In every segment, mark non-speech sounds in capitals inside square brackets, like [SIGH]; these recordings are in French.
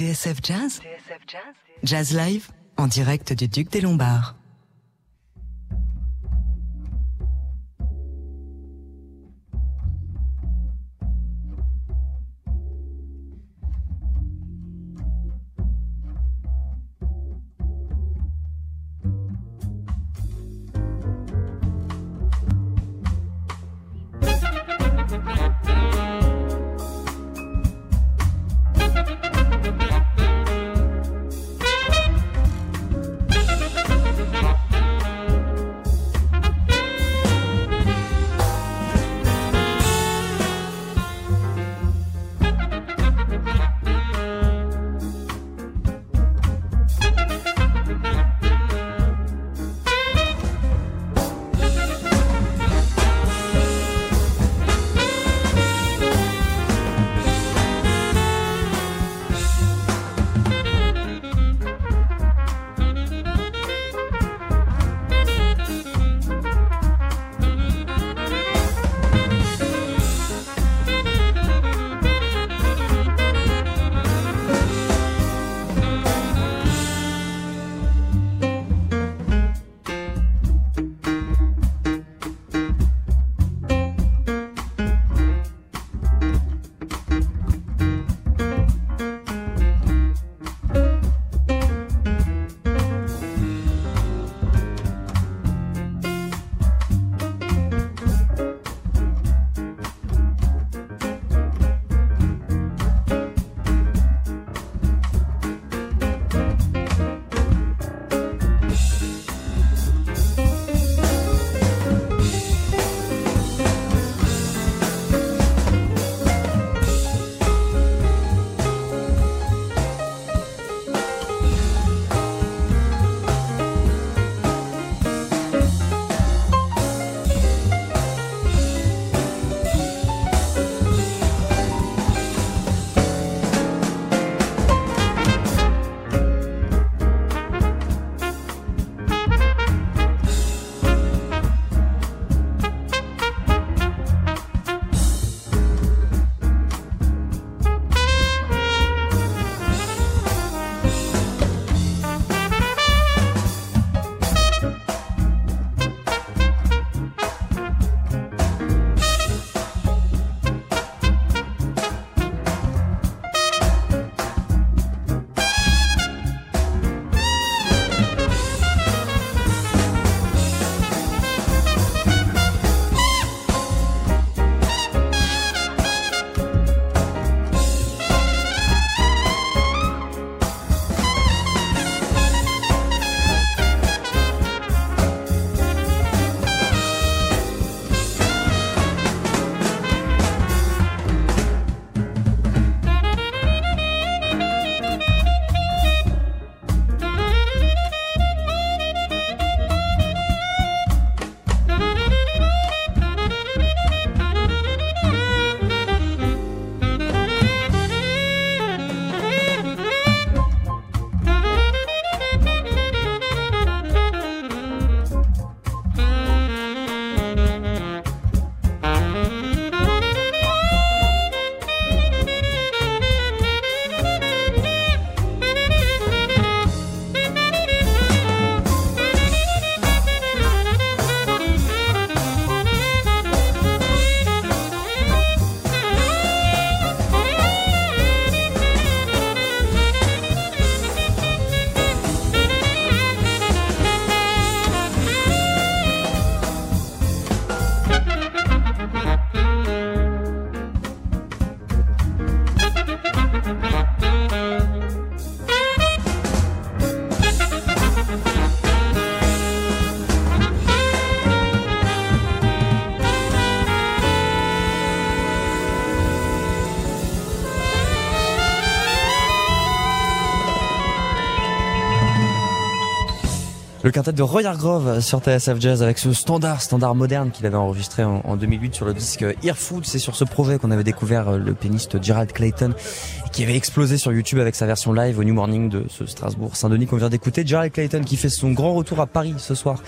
TSF Jazz Jazz Live en direct du Duc des Lombards. Le quintet de Roy Hargrove sur TSF Jazz avec ce standard, standard moderne qu'il avait enregistré en, 2008 sur le disque Earfood. C'est sur ce projet qu'on avait découvert euh, le pianiste Gerald Clayton qui avait explosé sur YouTube avec sa version live au New Morning de ce Strasbourg-Saint-Denis qu'on vient d'écouter. Jarrett Clayton qui fait son grand retour à Paris ce soir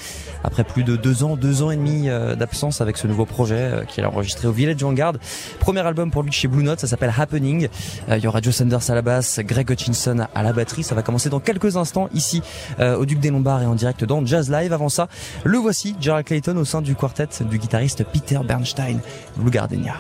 après plus de deux ans, deux ans et demi euh, d'absence avec ce nouveau projet euh, qu'il a enregistré au Village Vanguard. Premier album pour lui chez Blue Note, ça s'appelle Happening. Euh, il y aura Joe Sanders à la basse, Greg Hutchinson à la batterie. Ça va commencer dans quelques instants ici au Duc des Lombards et en direct dans Jazz Live. Avant ça, le voici, Jarrett Clayton au sein du quartet du guitariste Peter Bernstein, Blue Gardenia.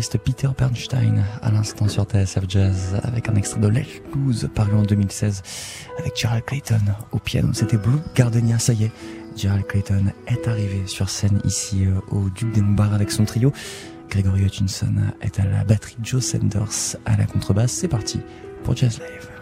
Peter Bernstein à l'instant sur TSF Jazz avec un extrait de Let Blues paru en 2016 avec Gerald Clayton au piano. C'était Blue Gardenia, ça y est. Gerald Clayton est arrivé sur scène ici euh, au Duc des Lombards avec son trio. Gregory Hutchinson est à la batterie, Joe Sanders à la contrebasse. C'est parti pour Jazz Live.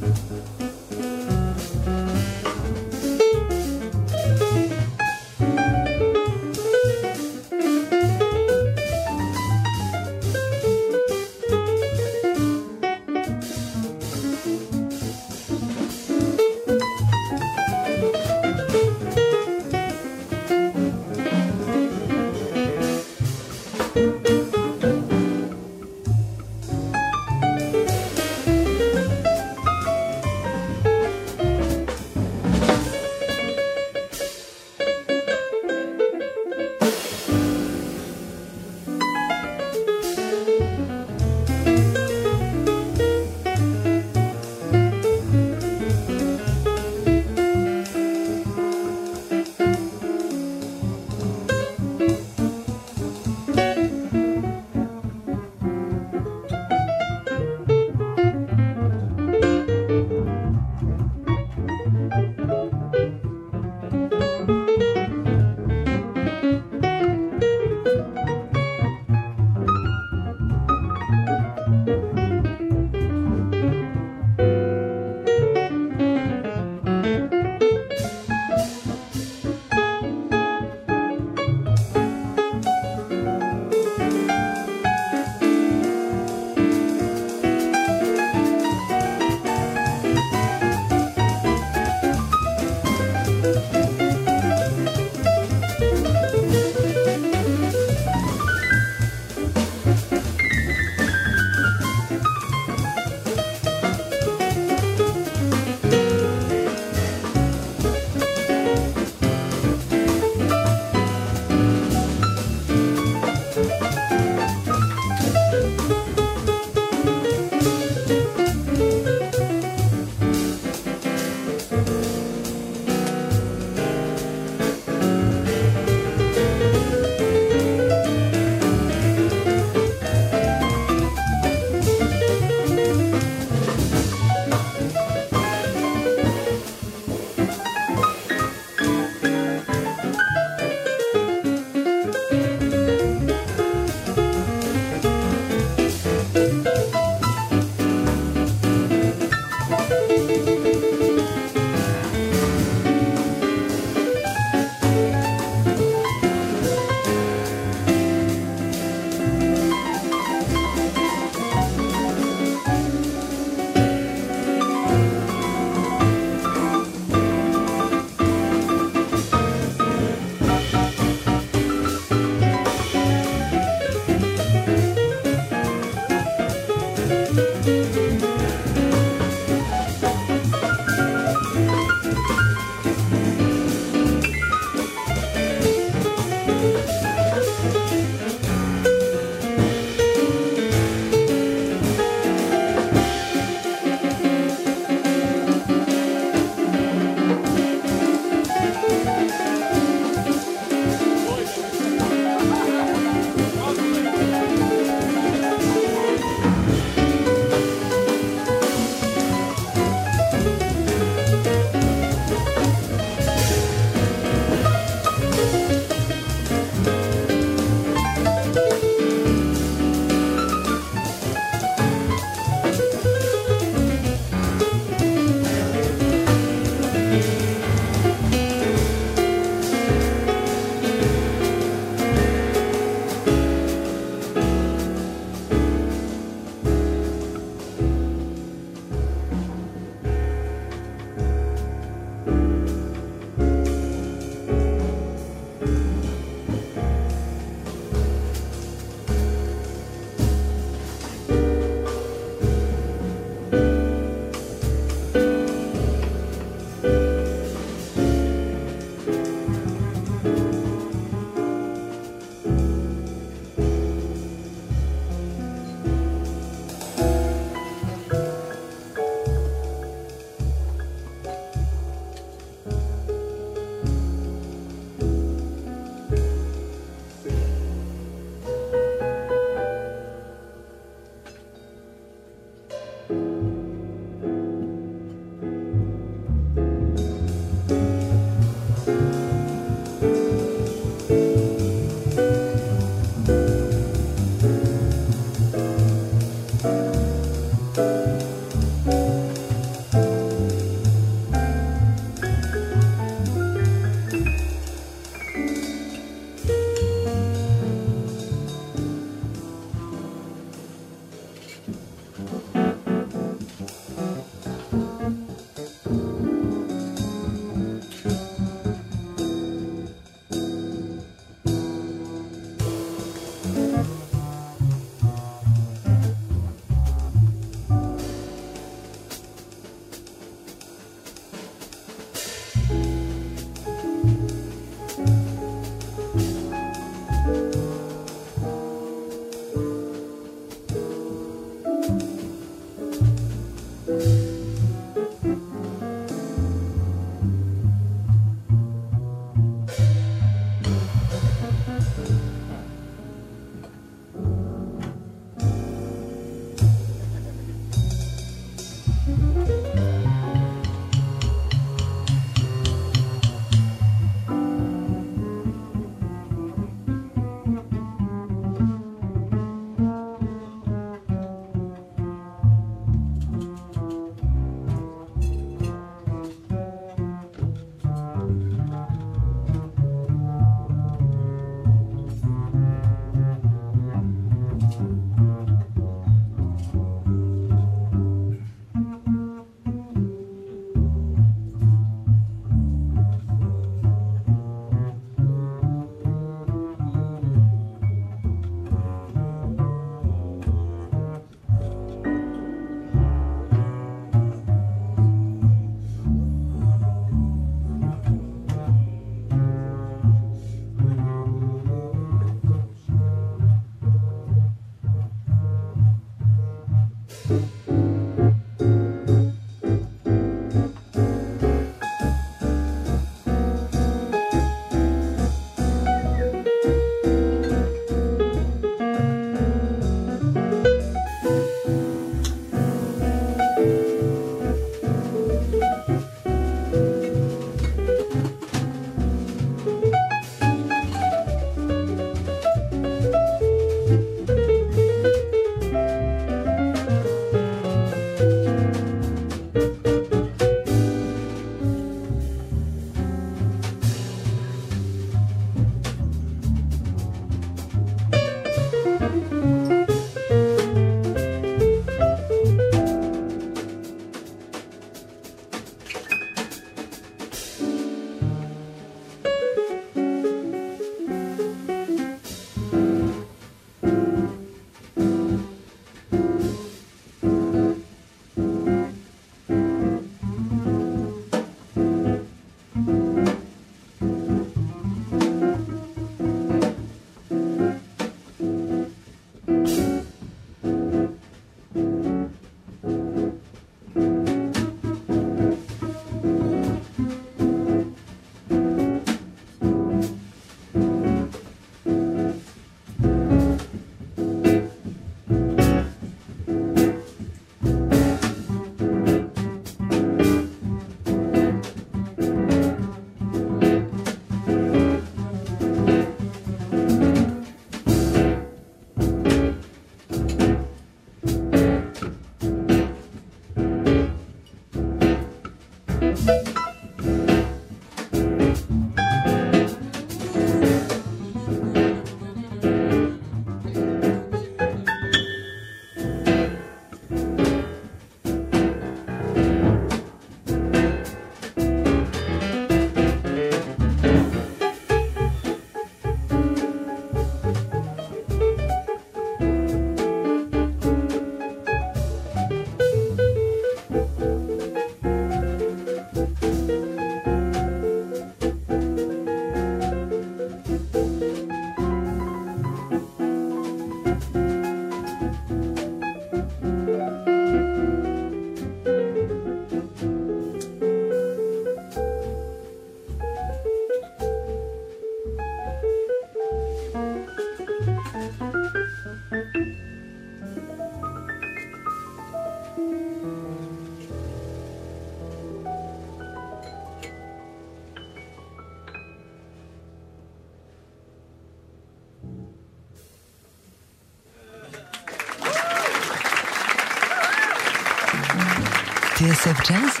TSF Jazz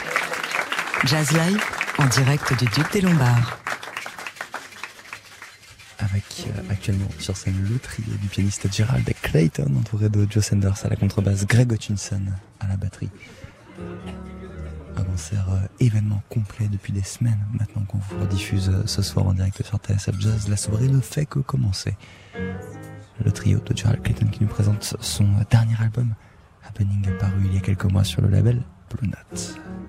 Jazz Live en direct du Duc des Lombards. Avec euh, actuellement sur scène le trio du pianiste Gerald Clayton entouré de Joe Sanders à la contrebasse, Greg Hutchinson à la batterie. Un concert euh, événement complet depuis des semaines maintenant qu'on vous rediffuse euh, ce soir en direct sur TSF Jazz. La soirée ne fait que commencer. Le trio de Gerald Clayton qui nous présente son dernier album Happening paru il y a quelques mois sur le label Blue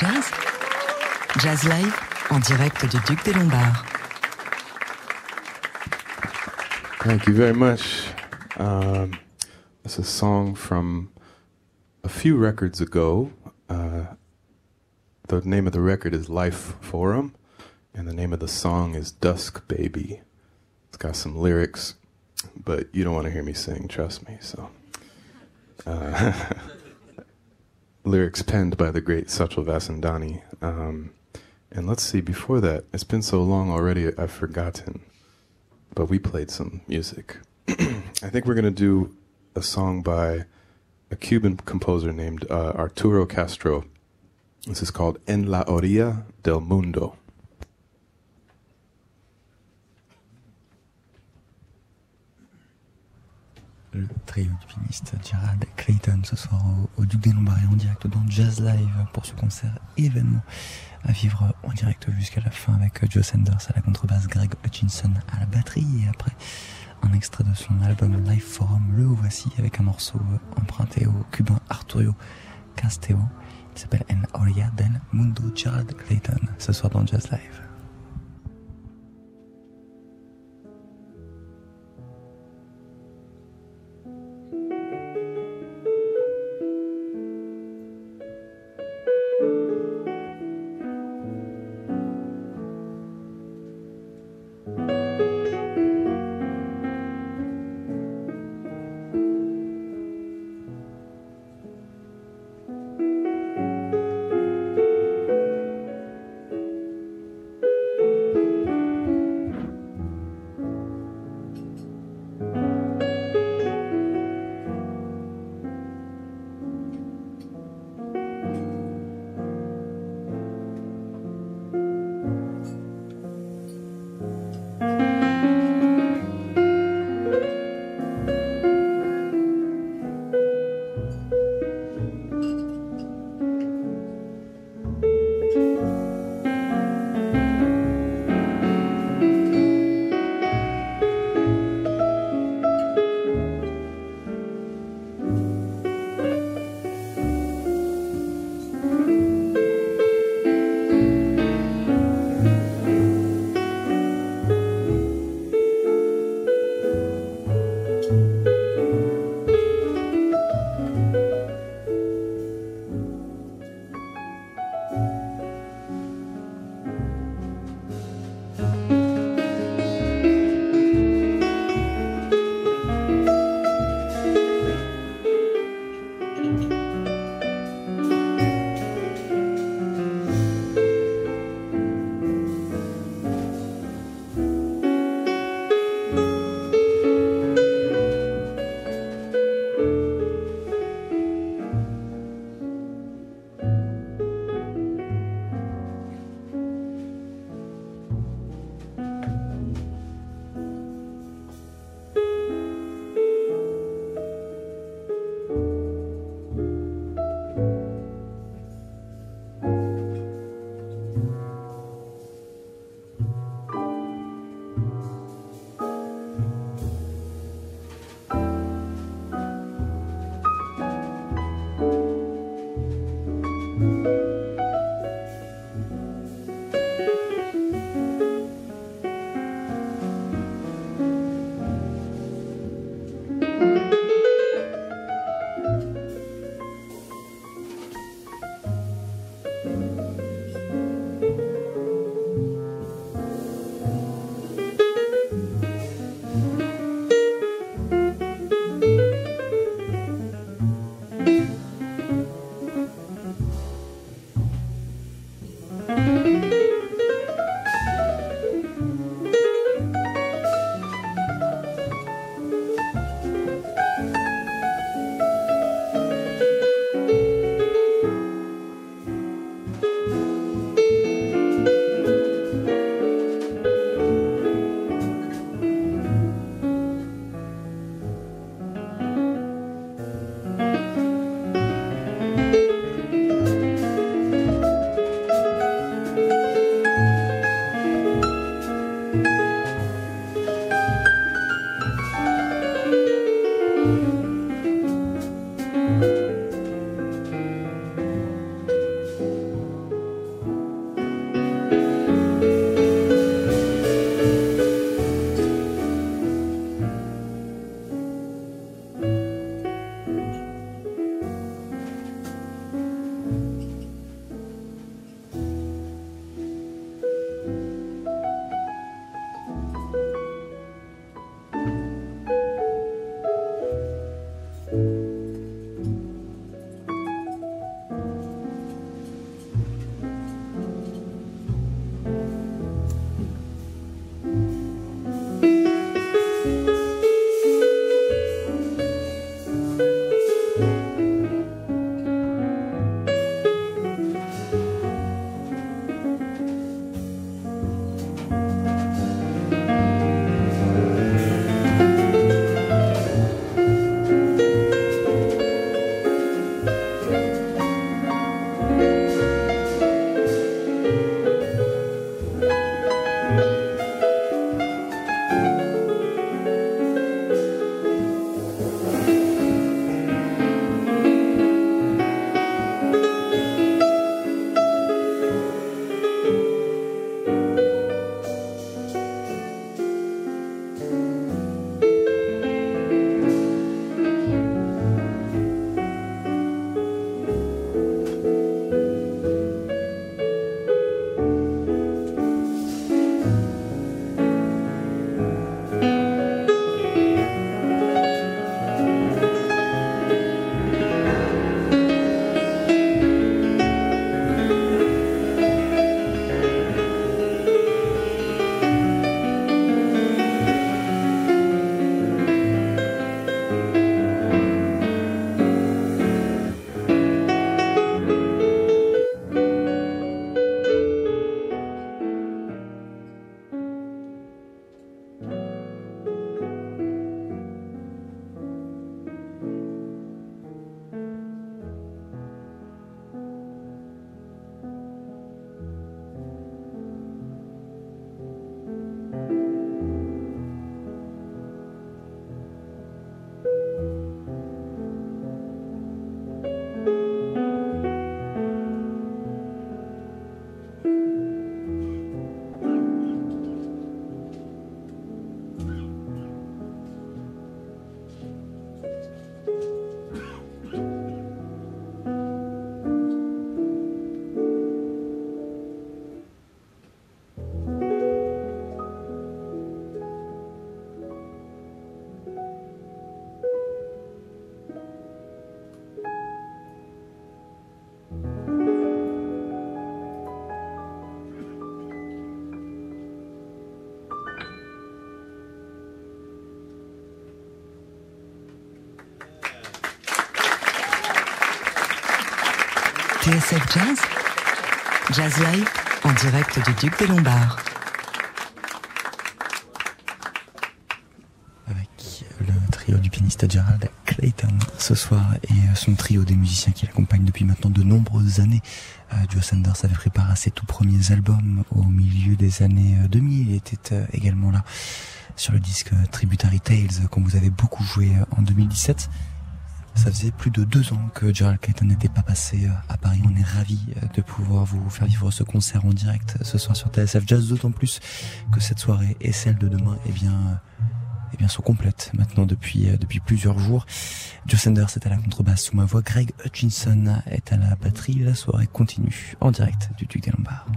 Jazz Jazz Live en direct du Duc des Lombards. Thank you very much. Um, it's a song from a few records ago. Uh, the name of the record is Life Forum, and the name of the song is Dusk Baby. It's got some lyrics, but you don't want to hear me sing, trust me. So. Uh, [LAUGHS] lyrics penned by the great Satchel Vasandani. Um, and let's see, before that, it's been so long already, I've forgotten. But we played some music. [CLEARS THROAT] I think we're going to do a song by a Cuban composer named uh, Arturo Castro. This is called En la Orilla del Mundo. Le trio du pianiste Gerald Clayton ce soir au, Duc des Lombards en direct dans Jazz Live pour ce concert événement à vivre en direct jusqu'à la fin avec Joe Sanders à la contrebasse, Greg Hutchinson à la batterie et après un extrait de son album Live Forum, le voici avec un morceau emprunté au cubain Arturo Casteo. Il s'appelle En Orilla del Mundo Gerald Clayton ce soir dans Jazz Live. TSF Jazz Jazz Live en direct du Duc des Lombards. Avec le trio du pianiste Gerald Clayton ce soir et son trio des musiciens qui l'accompagnent depuis maintenant de nombreuses années. Euh, Joe Sanders avait préparé ses tout premiers albums au milieu des années 2000. Il était euh, également là sur le disque Tributary Tales qu'on vous avez beaucoup joué en 2017. Ça faisait plus de deux ans que Gerald Clayton n'était pas passé euh, à Paris. On est ravis euh, de pouvoir vous faire vivre ce concert en direct ce soir sur TSF Jazz, d'autant plus que cette soirée et celle de demain, eh bien, eh bien, sont complètes maintenant depuis, euh, depuis plusieurs jours. Joe Sanders est à la contrebasse sous ma voix. Greg Hutchinson est à la batterie. La soirée continue en direct du Duc des Lombards.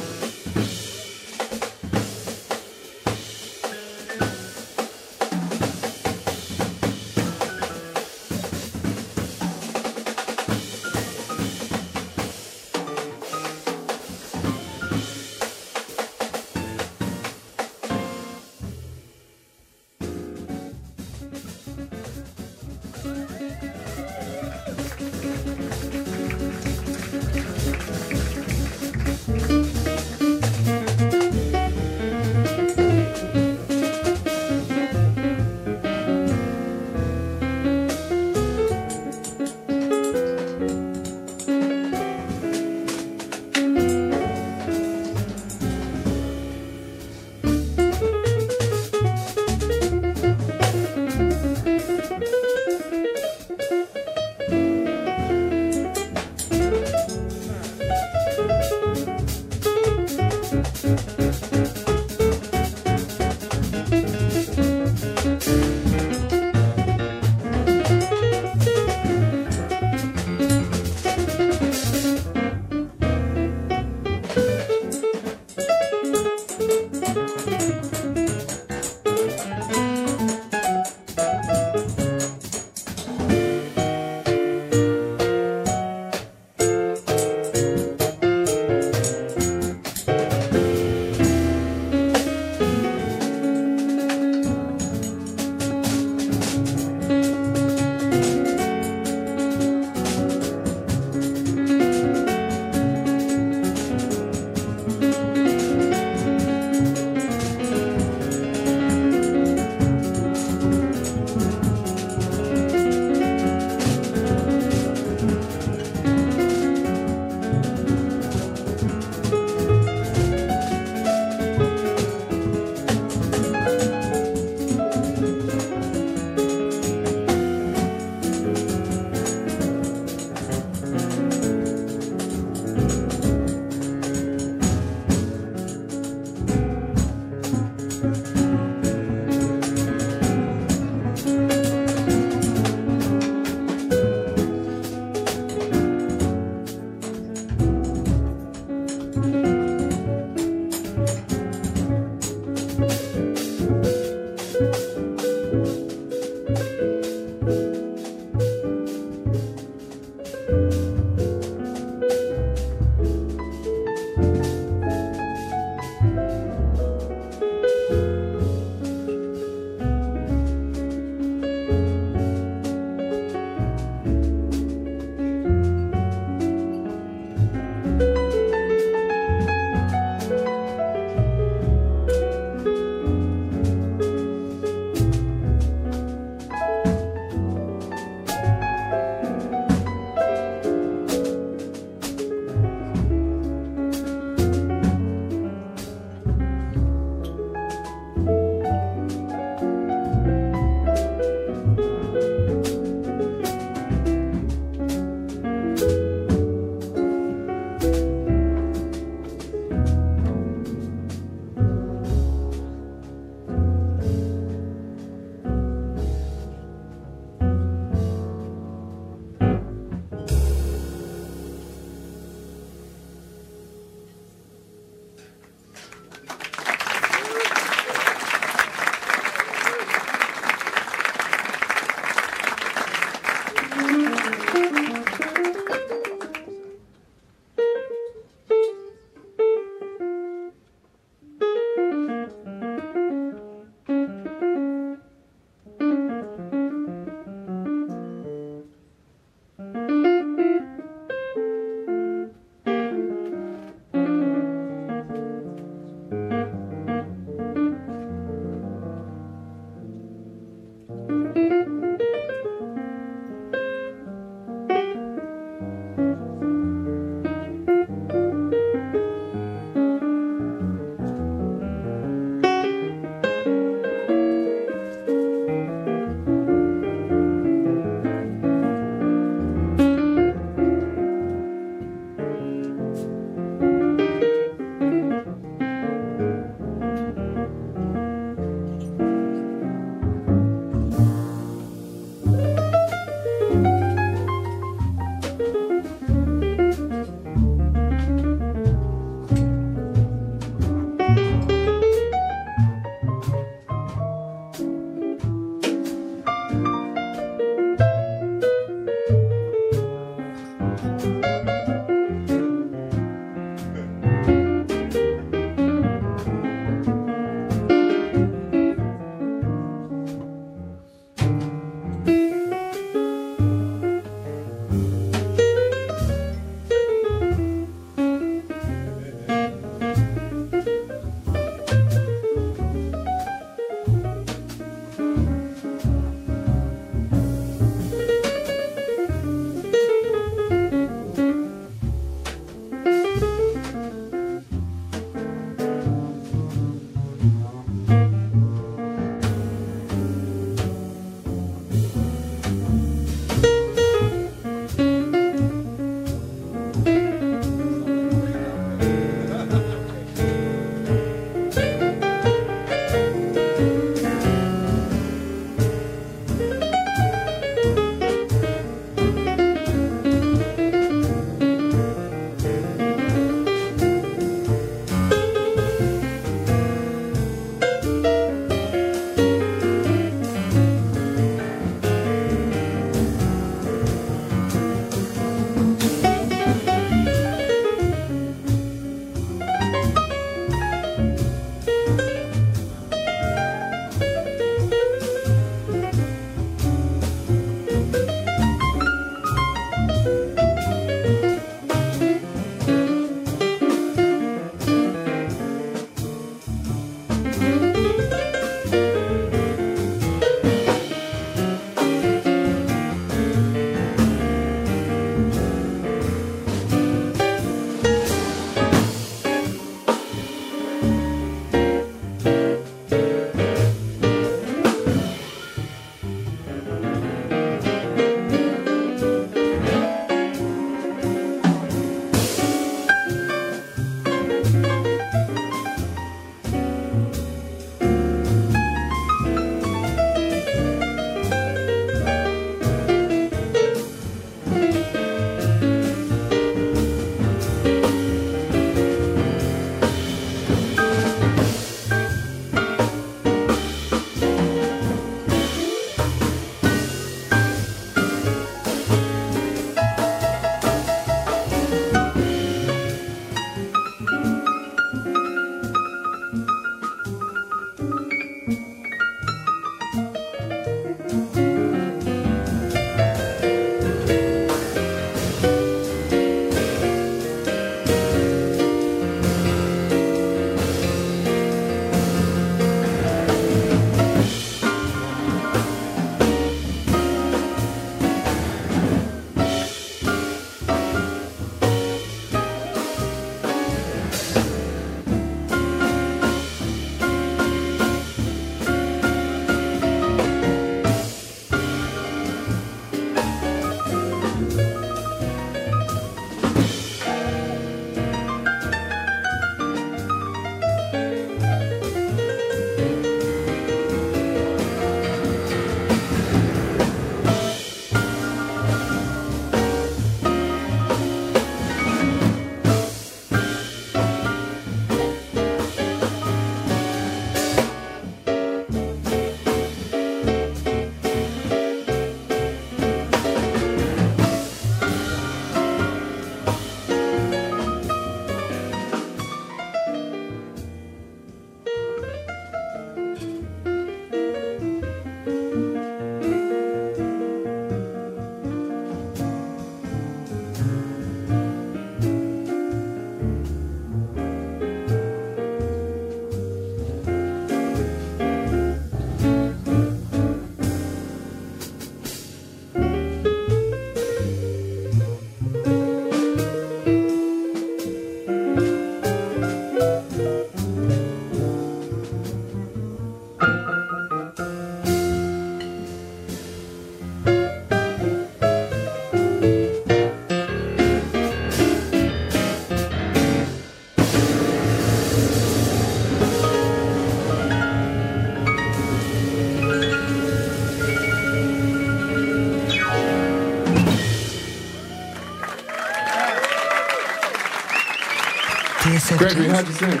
Gregory, Jazz, how'd you sing?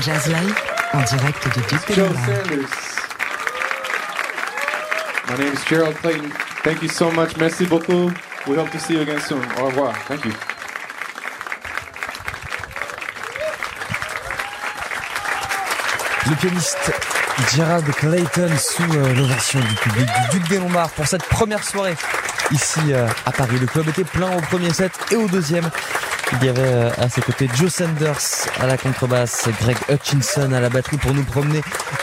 Jazz Live en direct du Duc des Joe Lombards. Sanders. My name is Gerald Clayton. Thank you so much. Merci beaucoup. We hope to see you again soon. Au revoir. Thank you. Le pianiste Gerald Clayton sous euh, l'ovation du public du Duc des Lombards pour cette première soirée ici euh, à Paris. Le club était plein au premier set et au deuxième. Il y avait euh, à ses côtés Joe Sanders à la contrebasse, Greg Hutchinson à la batterie pour nous promener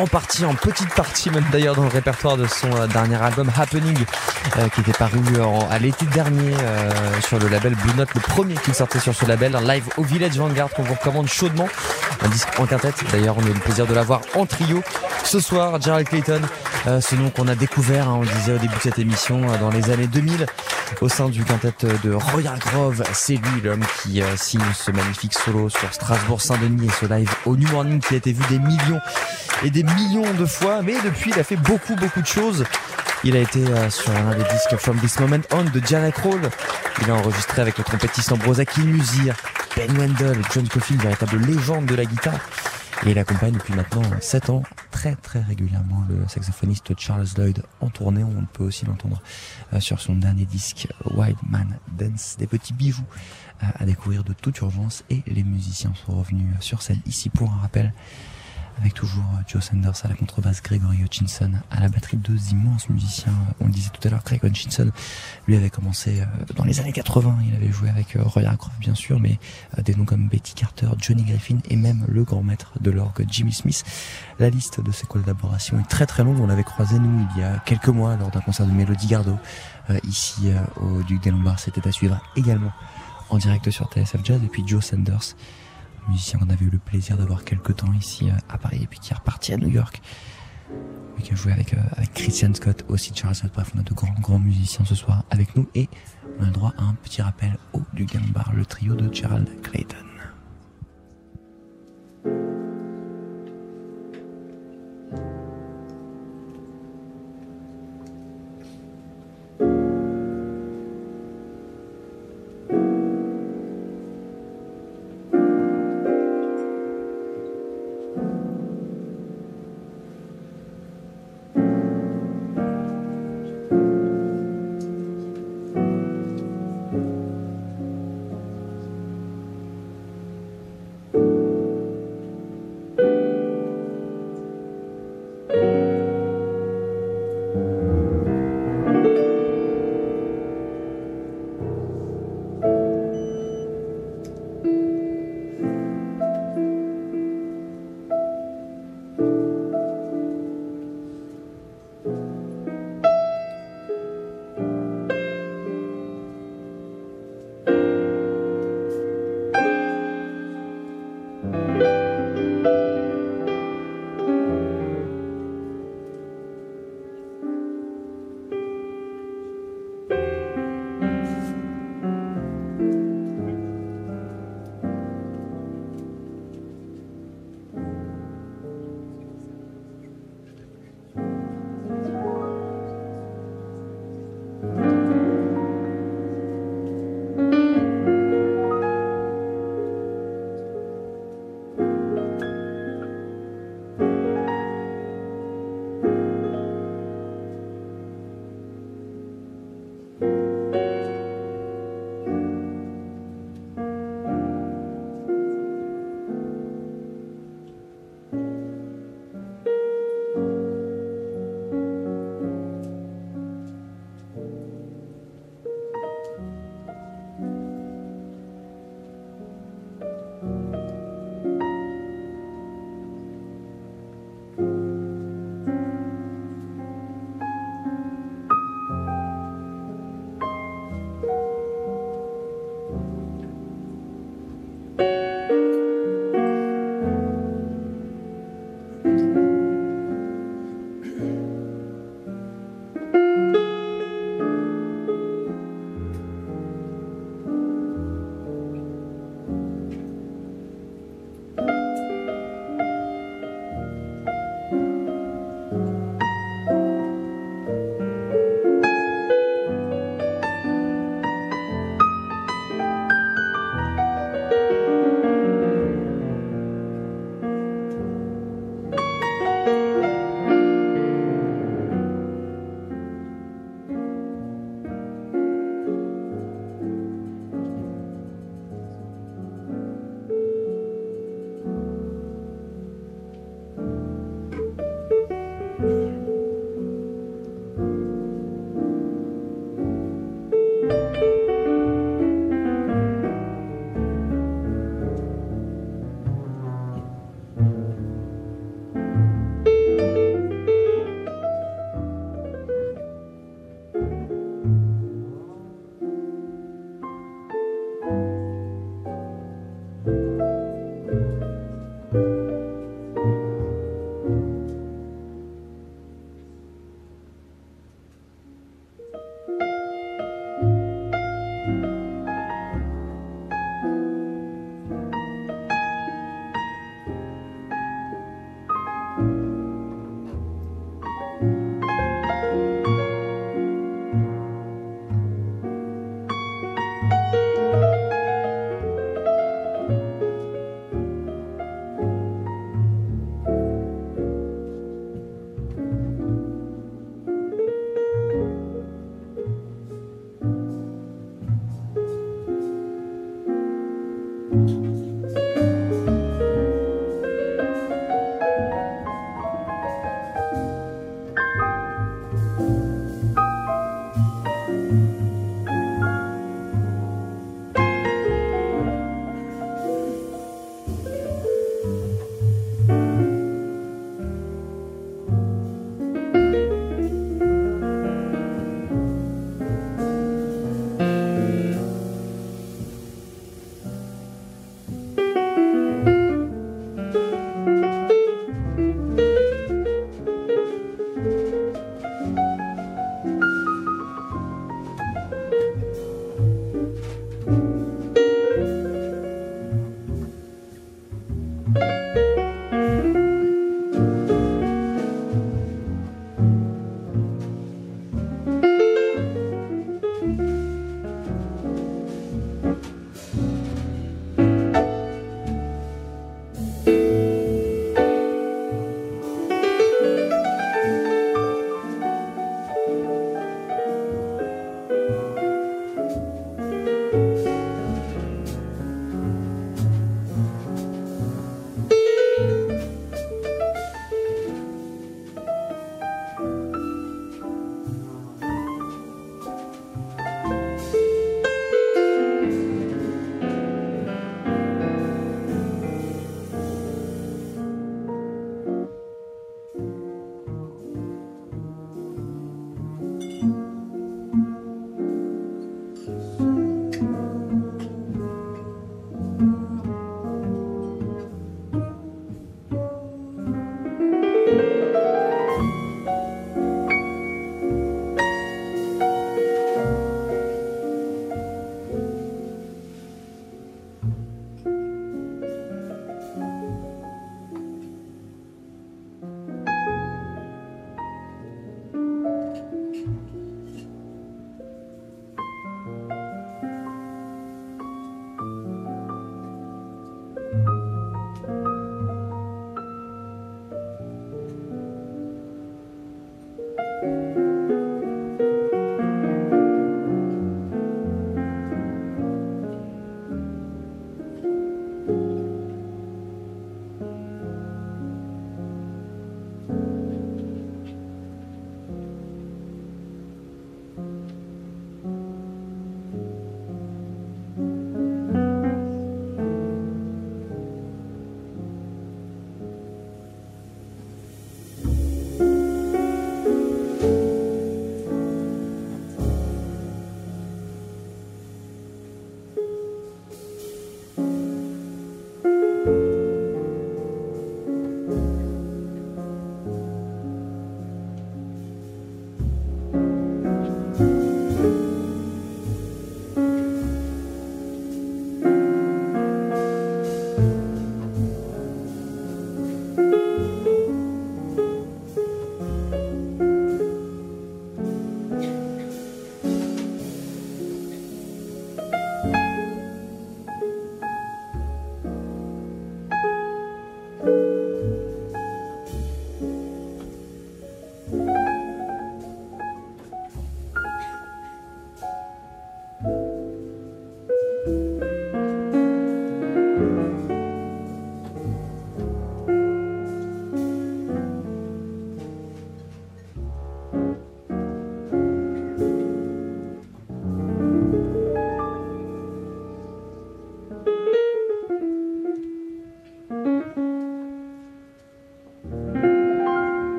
en partie, en petite partie même d'ailleurs dans le répertoire de son euh, dernier album Happening euh, qui était paru à l'été dernier sur le label Blue Note, le premier qui sortait sur ce label, un live au Village Vanguard qu'on vous recommande chaudement, un disque en quintette. D'ailleurs, on a eu le plaisir de l'avoir en trio ce soir. Gerald Clayton, euh, ce nom qu'on a découvert, hein, on le disait au début de cette émission, euh, dans les années 2000 au sein du quintet de Royal Grove. C'est lui l'homme qui euh, signe ce magnifique solo sur Strasbourg-Saint-Denis et ce live au New Morning qui a été vu des millions et des millions de fois. Mais depuis, il a fait beaucoup, beaucoup de choses. Il a été sur un des disques From This Moment On de Janet Kroll. Il a enregistré avec le trompettiste Ambrosa Kilmusir, Ben Wendell, John Scofield, véritable légende de la guitare. Et il accompagne depuis maintenant 7 ans très très régulièrement le saxophoniste Charles Lloyd en tournée. On peut aussi l'entendre euh, sur son dernier disque Wild Man Dance. Des petits bijoux euh, à découvrir de toute urgence et les musiciens sont revenus sur scène ici pour un rappel avec toujours euh, Joe Sanders à la contrebasse, Gregory Hutchinson à la batterie, deux immenses musiciens. On le disait tout à l'heure, Greg Hutchinson, lui avait commencé euh, dans les années 80, il avait joué avec euh, Roy Hargrove bien sûr, mais euh, des noms comme Betty Carter, Johnny Griffin et même le grand maître de l'orgue Jimmy Smith. La liste de ses collaborations est très très longue, on l'avait croisé nous il y a quelques mois lors d'un concert de Mélodie Gardot euh, ici euh, au Duc des Lombards, c'était à suivre également en direct sur TSF Jazz et puis Joe Sanders musicien qu'on avait eu le plaisir d'avoir quelques temps ici euh, à Paris et puis qui est reparti à New York et qui a joué avec, euh, avec Christian Scott, aussi Charles Scott. Bref, on a de grands, grands musiciens ce soir avec nous et on a le droit à un petit rappel au du Gambard, le trio de Gerald Clayton.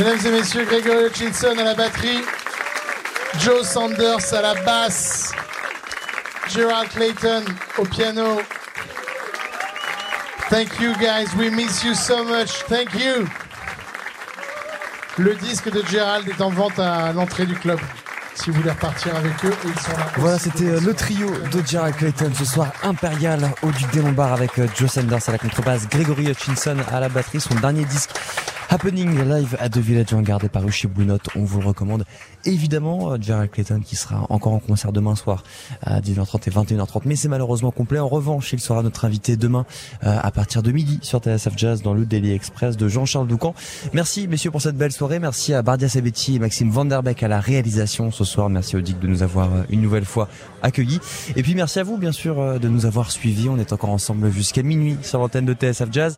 Mesdames et messieurs, Gregory Hutchinson à la batterie, Joe Sanders à la basse, Gerald Clayton au piano. Thank you guys, we miss you so much. Thank you. Le disque de Gerald est en vente à l'entrée du club si vous voulez repartir avec eux. ils sont là voilà, c'était euh, le trio de Gerald Clayton ce soir impérial au Duc des Lombards avec euh, Joe Sanders à la contrebasse, Gregory Hutchinson à la batterie, son dernier disque Happening live à The Village Vanguard est paru chez Blue Note, on vous le recommande. évidemment, euh, Gerald Clayton qui sera encore en concert demain soir à 19h30 et 21h30, mais c'est malheureusement complet. En revanche, il sera notre invité demain à partir de midi sur TSF Jazz dans le Daily Express de Jean-Charles Doucan. Merci messieurs pour cette belle soirée, merci à Bardia Sabetti et Maxime Vanderbeck à la réalisation ce soir. Merci au DIC de nous avoir euh, une nouvelle fois accueillis. Et puis merci à vous, bien sûr, euh, de nous avoir suivis. On est encore ensemble jusqu'à minuit sur l'antenne de TSF Jazz.